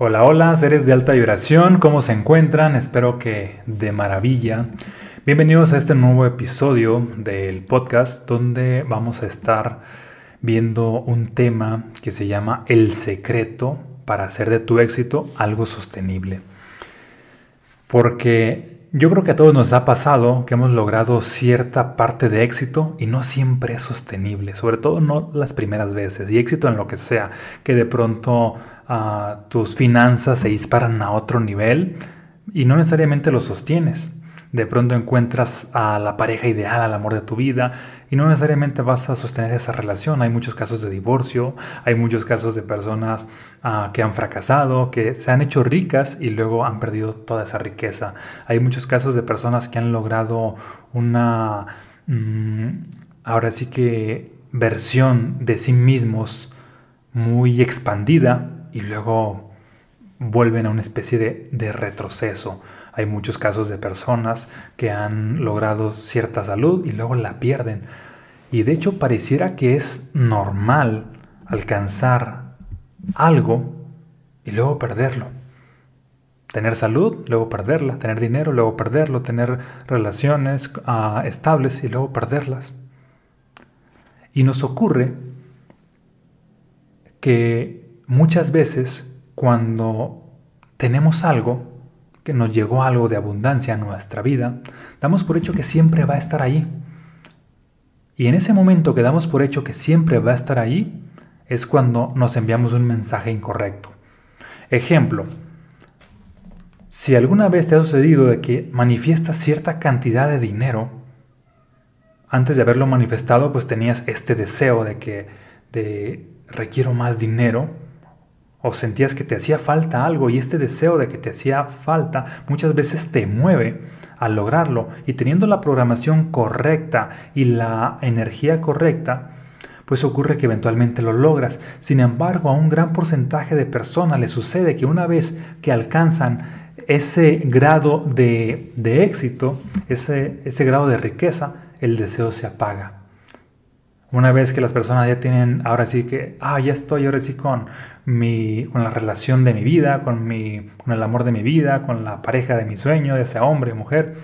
Hola, hola, seres de alta vibración, ¿cómo se encuentran? Espero que de maravilla. Bienvenidos a este nuevo episodio del podcast donde vamos a estar viendo un tema que se llama El secreto para hacer de tu éxito algo sostenible. Porque yo creo que a todos nos ha pasado que hemos logrado cierta parte de éxito y no siempre es sostenible, sobre todo no las primeras veces, y éxito en lo que sea, que de pronto tus finanzas se disparan a otro nivel y no necesariamente lo sostienes. De pronto encuentras a la pareja ideal, al amor de tu vida, y no necesariamente vas a sostener esa relación. Hay muchos casos de divorcio, hay muchos casos de personas ah, que han fracasado, que se han hecho ricas y luego han perdido toda esa riqueza. Hay muchos casos de personas que han logrado una, mm, ahora sí que, versión de sí mismos muy expandida y luego vuelven a una especie de, retroceso. Hay muchos casos de personas que han logrado cierta salud y luego la pierden. Y de hecho pareciera que es normal alcanzar algo y luego perderlo. Tener salud, luego perderla. Tener dinero, luego perderlo. Tener relaciones ah, estables y luego perderlas. Y nos ocurre que muchas veces cuando tenemos algo, que nos llegó algo de abundancia a nuestra vida, damos por hecho que siempre va a estar ahí. Y en ese momento que damos por hecho que siempre va a estar ahí, es cuando nos enviamos un mensaje incorrecto. Ejemplo, si alguna vez te ha sucedido de que manifiestas cierta cantidad de dinero, antes de haberlo manifestado, pues tenías este deseo de que de requiero más dinero, o sentías que te hacía falta algo y este deseo de que te hacía falta muchas veces te mueve a lograrlo y teniendo la programación correcta y la energía correcta, pues ocurre que eventualmente lo logras. Sin embargo, a un gran porcentaje de personas le sucede que una vez que alcanzan ese grado de, éxito, ese, ese grado de riqueza, el deseo se apaga. Una vez que las personas ya tienen, ahora sí que, ah, ya estoy ahora sí con, mi, con la relación de mi vida, con, mi, con el amor de mi vida, con la pareja de mi sueño, de ese hombre mujer,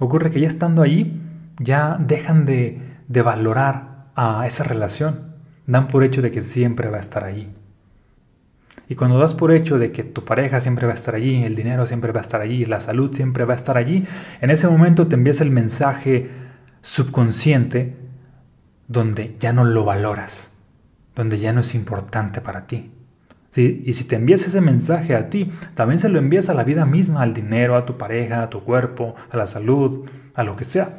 ocurre que ya estando ahí, ya dejan de, de valorar a esa relación. Dan por hecho de que siempre va a estar allí. Y cuando das por hecho de que tu pareja siempre va a estar allí, el dinero siempre va a estar allí, la salud siempre va a estar allí, en ese momento te envías el mensaje subconsciente donde ya no lo valoras, donde ya no es importante para ti. Y si te envías ese mensaje a ti, también se lo envías a la vida misma, al dinero, a tu pareja, a tu cuerpo, a la salud, a lo que sea.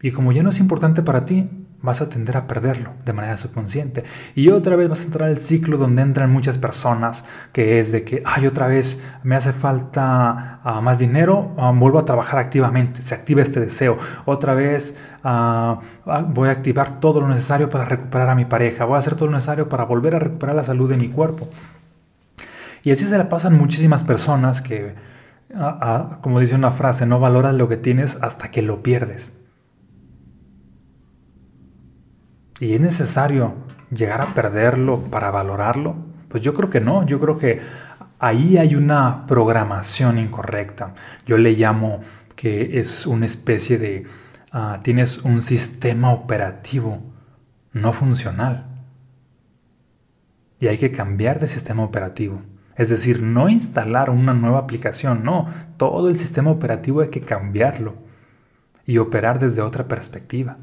Y como ya no es importante para ti, vas a tender a perderlo de manera subconsciente. Y otra vez vas a entrar al ciclo donde entran muchas personas, que es de que, ay, otra vez me hace falta ah, más dinero, ah, vuelvo a trabajar activamente, se activa este deseo. Otra vez ah, voy a activar todo lo necesario para recuperar a mi pareja, voy a hacer todo lo necesario para volver a recuperar la salud de mi cuerpo. Y así se le pasan muchísimas personas que, como dice una frase, no valoras lo que tienes hasta que lo pierdes. ¿Y es necesario llegar a perderlo para valorarlo? Pues yo creo que no, yo creo que ahí hay una programación incorrecta. Yo le llamo que es una especie de, ah, tienes un sistema operativo no funcional. Y hay que cambiar de sistema operativo. Es decir, no instalar una nueva aplicación, no, todo el sistema operativo hay que cambiarlo y operar desde otra perspectiva.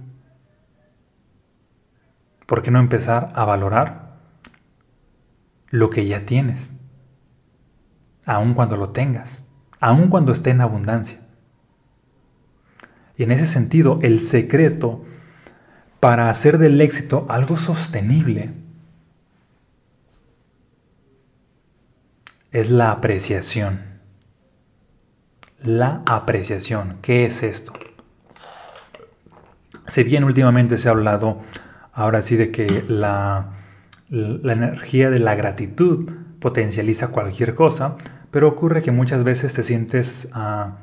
¿Por qué no empezar a valorar lo que ya tienes? Aun cuando lo tengas, aun cuando esté en abundancia. Y en ese sentido, el secreto para hacer del éxito algo sostenible es la apreciación. La apreciación. ¿Qué es esto? Si bien últimamente se ha hablado Ahora sí de que la, energía de la gratitud potencializa cualquier cosa, pero ocurre que muchas veces te sientes ah,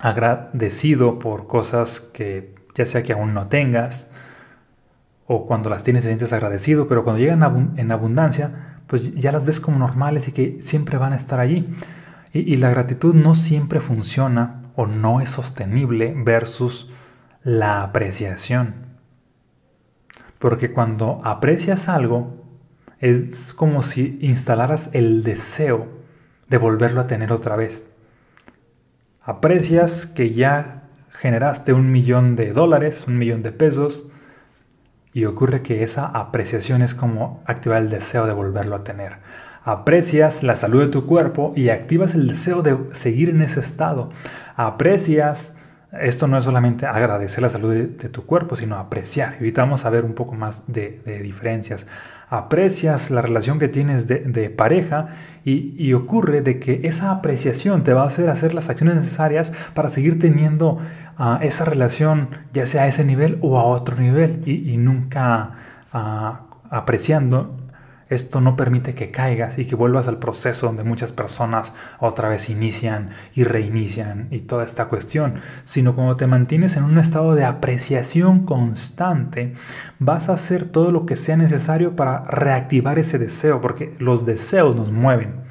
agradecido por cosas que ya sea que aún no tengas, o cuando las tienes te sientes agradecido, pero cuando llegan en abundancia, pues ya las ves como normales y que siempre van a estar allí. Y, la gratitud no siempre funciona o no es sostenible versus la apreciación. Porque cuando aprecias algo, es como si instalaras el deseo de volverlo a tener otra vez. Aprecias que ya generaste un millón de dólares, un millón de pesos, y ocurre que esa apreciación es como activar el deseo de volverlo a tener. Aprecias la salud de tu cuerpo y activas el deseo de seguir en ese estado. Aprecias, esto no es solamente agradecer la salud de, tu cuerpo, sino apreciar. Y ahorita vamos a ver un poco más de, diferencias aprecias la relación que tienes de, pareja y, ocurre de que esa apreciación te va a hacer hacer las acciones necesarias para seguir teniendo ah, esa relación, ya sea a ese nivel o a otro nivel, y, nunca ah, apreciando esto no permite que caigas y que vuelvas al proceso donde muchas personas otra vez inician y reinician y toda esta cuestión, sino cuando te mantienes en un estado de apreciación constante, vas a hacer todo lo que sea necesario para reactivar ese deseo, porque los deseos nos mueven.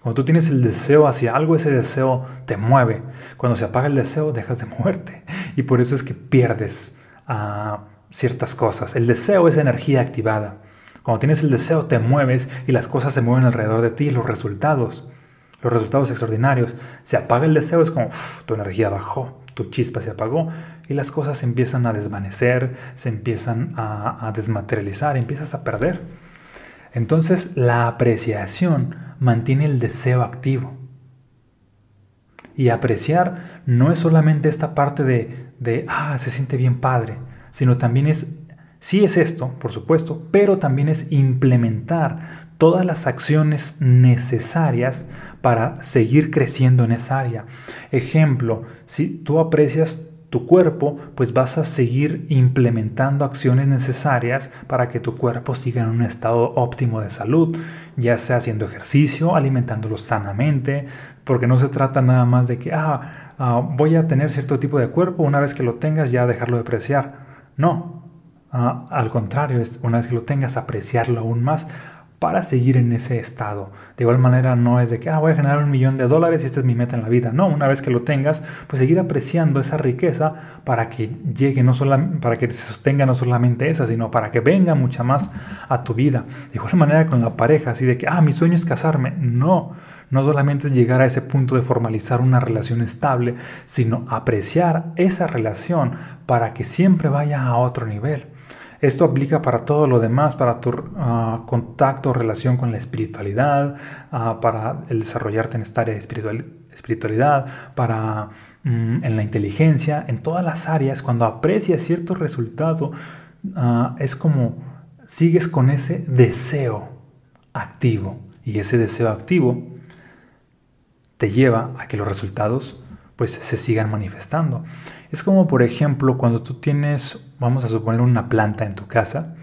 Cuando tú tienes el deseo hacia algo, ese deseo te mueve. Cuando se apaga el deseo, dejas de moverte. Y por eso es que pierdes ciertas cosas. El deseo es energía activada. Cuando tienes el deseo te mueves y las cosas se mueven alrededor de ti, los resultados, los resultados extraordinarios. Se apaga el deseo, es como tu energía bajó, tu chispa se apagó y las cosas se empiezan a desvanecer, se empiezan a, desmaterializar, empiezas a perder. Entonces la apreciación mantiene el deseo activo. Y apreciar no es solamente esta parte de, de, ah, se siente bien padre, sino también es Sí es esto, por supuesto, pero también es implementar todas las acciones necesarias para seguir creciendo en esa área. Ejemplo, si tú aprecias tu cuerpo, pues vas a seguir implementando acciones necesarias para que tu cuerpo siga en un estado óptimo de salud, ya sea haciendo ejercicio, alimentándolo sanamente, porque no se trata nada más de que, ah, ah voy a tener cierto tipo de cuerpo, una vez que lo tengas ya dejarlo de apreciar. No, Ah, al contrario, es una vez que lo tengas, apreciarlo aún más para seguir en ese estado. De igual manera, no es de que ah, voy a generar un millón de dólares y esta es mi meta en la vida. No, una vez que lo tengas, pues seguir apreciando esa riqueza para que llegue, no solamente, para que se sostenga no solamente esa, sino para que venga mucha más a tu vida. De igual manera con la pareja, así de que, ah, mi sueño es casarme. No, no solamente es llegar a ese punto de formalizar una relación estable, sino apreciar esa relación para que siempre vaya a otro nivel. Esto aplica para todo lo demás, para tu uh, contacto, relación con la espiritualidad, uh, para el desarrollarte en esta área de espiritualidad, para mm, en la inteligencia, en todas las áreas, cuando aprecias cierto resultado, uh, es como sigues con ese deseo activo. Y ese deseo activo te lleva a que los resultados pues se sigan manifestando. Es como por ejemplo cuando tú tienes, vamos a suponer, una planta en tu casa,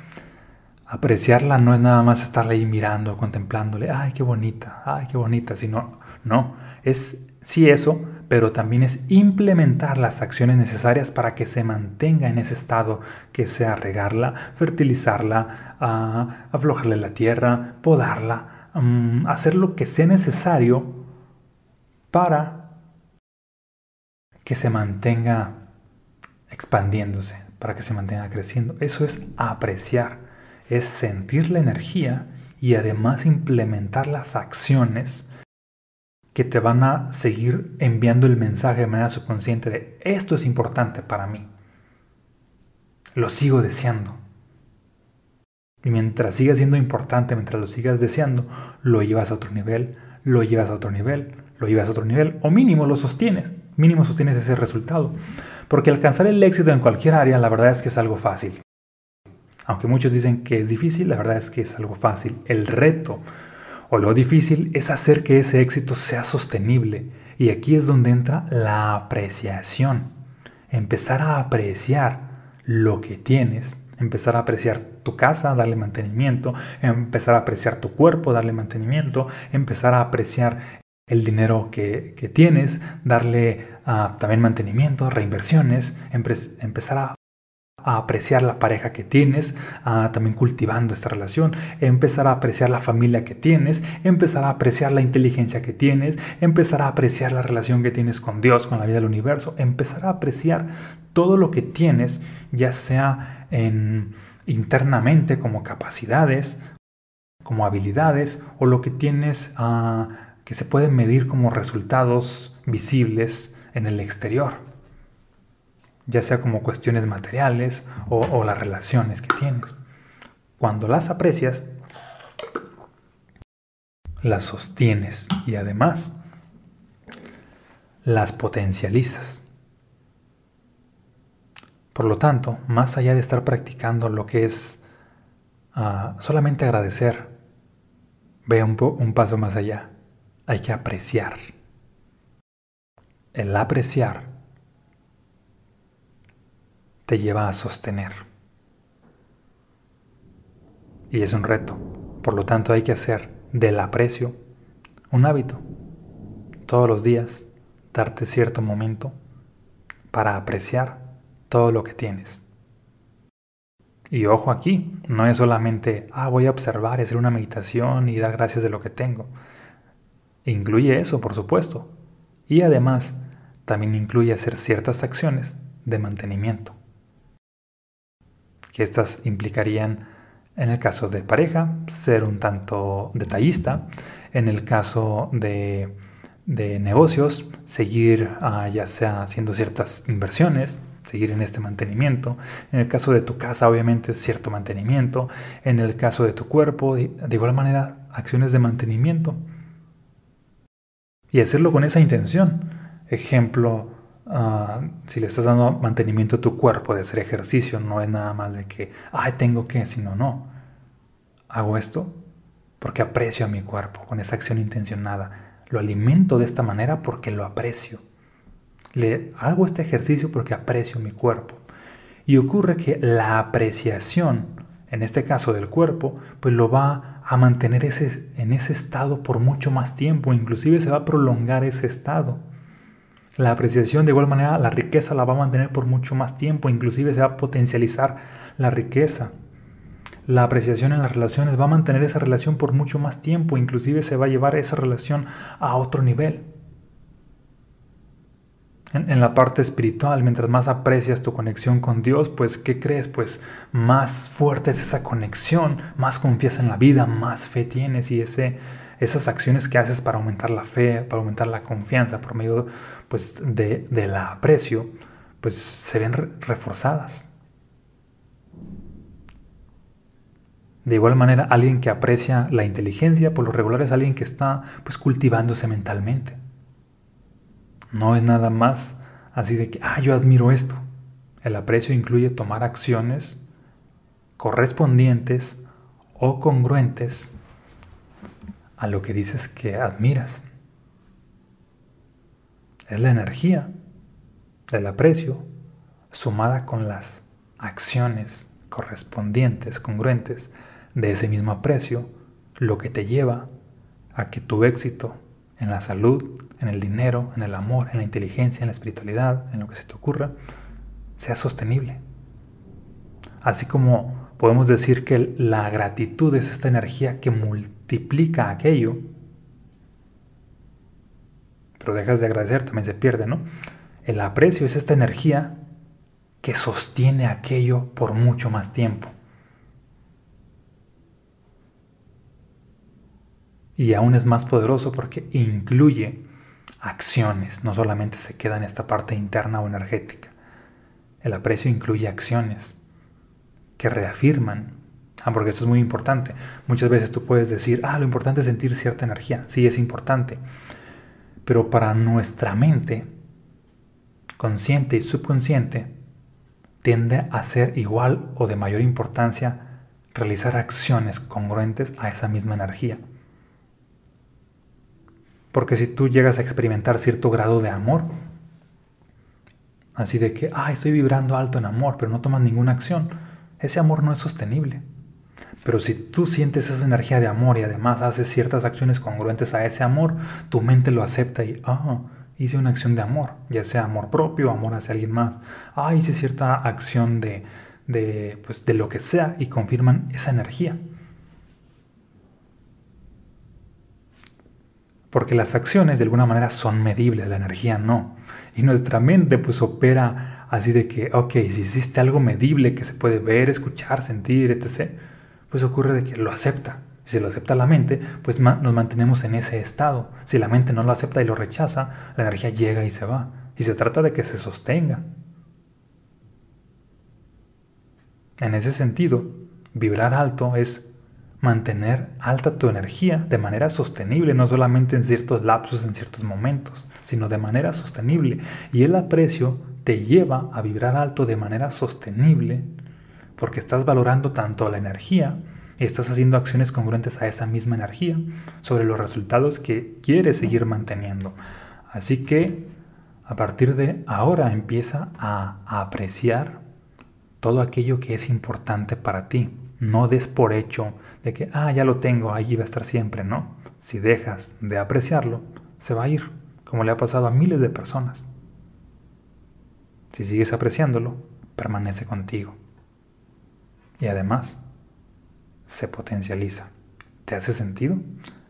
apreciarla no es nada más estarla ahí mirando, contemplándole, ay, qué bonita, ay, qué bonita, sino, no, es sí eso, pero también es implementar las acciones necesarias para que se mantenga en ese estado, que sea regarla, fertilizarla, uh, aflojarle la tierra, podarla, mm, hacer lo que sea necesario para que se mantenga expandiéndose, para que se mantenga creciendo. Eso es apreciar, es sentir la energía y además implementar las acciones que te van a seguir enviando el mensaje de manera subconsciente de esto es importante para mí. Lo sigo deseando. Y mientras siga siendo importante, mientras lo sigas deseando, lo llevas a otro nivel, lo llevas a otro nivel, lo llevas a otro nivel, o mínimo lo sostienes mínimo sostienes ese resultado. Porque alcanzar el éxito en cualquier área, la verdad es que es algo fácil. Aunque muchos dicen que es difícil, la verdad es que es algo fácil. El reto o lo difícil es hacer que ese éxito sea sostenible. Y aquí es donde entra la apreciación. Empezar a apreciar lo que tienes, empezar a apreciar tu casa, darle mantenimiento, empezar a apreciar tu cuerpo, darle mantenimiento, empezar a apreciar el dinero que, tienes, darle ah, también mantenimiento, reinversiones, empezar a apreciar la pareja que tienes, también cultivando esta relación, empezar a apreciar la familia que tienes, empezar a apreciar la inteligencia que tienes, empezar a apreciar la relación que tienes con Dios, con la vida del universo, empezar a apreciar todo lo que tienes, ya sea en, internamente como capacidades, como habilidades, o lo que tienes uh, que se pueden medir como resultados visibles en el exterior, ya sea como cuestiones materiales o, las relaciones que tienes. Cuando las aprecias, las sostienes y además las potencializas. Por lo tanto, más allá de estar practicando lo que es ah, solamente agradecer, ve un paso más allá hay que apreciar. El apreciar te lleva a sostener. Y es un reto. Por lo tanto hay que hacer del aprecio un hábito. Todos los días darte cierto momento para apreciar todo lo que tienes. Y ojo aquí, no es solamente, ah, voy a observar y hacer una meditación y dar gracias de lo que tengo. Incluye eso, por supuesto. Y además, también incluye hacer ciertas acciones de mantenimiento. Que estas implicarían, en el caso de pareja, ser un tanto detallista. En el caso de, negocios, seguir ah, ya sea haciendo ciertas inversiones, seguir en este mantenimiento. En el caso de tu casa, obviamente, cierto mantenimiento. En el caso de tu cuerpo, de igual manera, acciones de mantenimiento y hacerlo con esa intención. Ejemplo, ah, si le estás dando mantenimiento a tu cuerpo de hacer ejercicio, no es nada más de que, ay, tengo que, sino no. Hago esto porque aprecio a mi cuerpo con esa acción intencionada. Lo alimento de esta manera porque lo aprecio. Le hago este ejercicio porque aprecio mi cuerpo. Y ocurre que la apreciación, en este caso del cuerpo, pues lo va a mantener ese, en ese estado por mucho más tiempo, inclusive se va a prolongar ese estado. La apreciación de igual manera, la riqueza la va a mantener por mucho más tiempo, inclusive se va a potencializar la riqueza. La apreciación en las relaciones va a mantener esa relación por mucho más tiempo, inclusive se va a llevar esa relación a otro nivel en, la parte espiritual, mientras más aprecias tu conexión con Dios, pues ¿qué crees? Pues más fuerte es esa conexión, más confías en la vida, más fe tienes y ese, esas acciones que haces para aumentar la fe, para aumentar la confianza por medio pues, de, de la aprecio, pues se ven reforzadas. De igual manera, alguien que aprecia la inteligencia, por lo regular es alguien que está pues cultivándose mentalmente. No es nada más así de que, ah, yo admiro esto. El aprecio incluye tomar acciones correspondientes o congruentes a lo que dices que admiras. Es la energía del aprecio sumada con las acciones correspondientes, congruentes de ese mismo aprecio, lo que te lleva a que tu éxito en la salud, en el dinero, en el amor, en la inteligencia, en la espiritualidad, en lo que se te ocurra, sea sostenible. Así como podemos decir que la gratitud es esta energía que multiplica aquello, pero dejas de agradecer, también se pierde, ¿no? El aprecio es esta energía que sostiene aquello por mucho más tiempo. Y aún es más poderoso porque incluye acciones, no solamente se queda en esta parte interna o energética. El aprecio incluye acciones que reafirman, ah, porque esto es muy importante. Muchas veces tú puedes decir, ah, lo importante es sentir cierta energía, sí es importante, pero para nuestra mente, consciente y subconsciente, tiende a ser igual o de mayor importancia realizar acciones congruentes a esa misma energía. Porque si tú llegas a experimentar cierto grado de amor, así de que, ah, estoy vibrando alto en amor, pero no tomas ninguna acción, ese amor no es sostenible. Pero si tú sientes esa energía de amor y además haces ciertas acciones congruentes a ese amor, tu mente lo acepta y, ah, hice una acción de amor, ya sea amor propio, amor hacia alguien más. Ah, hice cierta acción de, de, pues, de lo que sea y confirman esa energía. Porque las acciones de alguna manera son medibles, la energía no. Y nuestra mente pues opera así de que, ok, si existe algo medible que se puede ver, escuchar, sentir, etc., pues ocurre de que lo acepta. Si lo acepta la mente, pues nos mantenemos en ese estado. Si la mente no lo acepta y lo rechaza, la energía llega y se va. Y se trata de que se sostenga. En ese sentido, vibrar alto es mantener alta tu energía de manera sostenible, no solamente en ciertos lapsos, en ciertos momentos, sino de manera sostenible. Y el aprecio te lleva a vibrar alto de manera sostenible porque estás valorando tanto la energía y estás haciendo acciones congruentes a esa misma energía sobre los resultados que quieres seguir manteniendo. Así que a partir de ahora empieza a, apreciar todo aquello que es importante para ti. No des por hecho de que, ah, ya lo tengo, ahí va a estar siempre. No, si dejas de apreciarlo, se va a ir, como le ha pasado a miles de personas. Si sigues apreciándolo, permanece contigo. Y además, se potencializa. ¿Te hace sentido?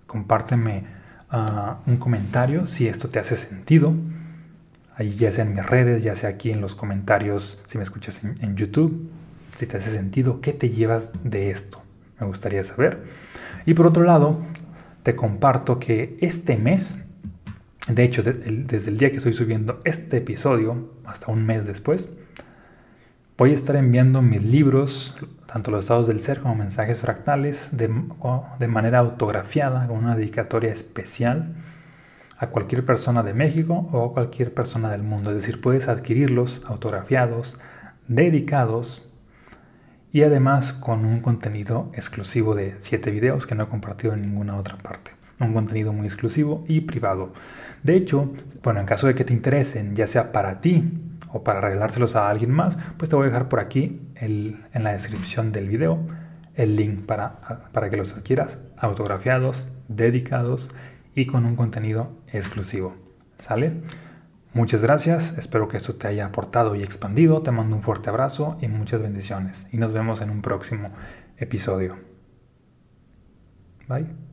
Compárteme ah, un comentario si esto te hace sentido. Ahí ya sea en mis redes, ya sea aquí en los comentarios, si me escuchas en YouTube, si te hace sentido, ¿qué te llevas de esto? Me gustaría saber. Y por otro lado, te comparto que este mes, de hecho, desde el día que estoy subiendo este episodio, hasta un mes después, voy a estar enviando mis libros, tanto los estados del ser como mensajes fractales, de, de manera autografiada, con una dedicatoria especial a cualquier persona de México o a cualquier persona del mundo. Es decir, puedes adquirirlos autografiados, dedicados y además con un contenido exclusivo de 7 videos que no he compartido en ninguna otra parte. Un contenido muy exclusivo y privado. De hecho, bueno, en caso de que te interesen, ya sea para ti o para regalárselos a alguien más, pues te voy a dejar por aquí en la descripción del video el link para, para que los adquieras autografiados, dedicados y con un contenido exclusivo. ¿Sale? Muchas gracias, espero que esto te haya aportado y expandido, te mando un fuerte abrazo y muchas bendiciones y nos vemos en un próximo episodio. Bye.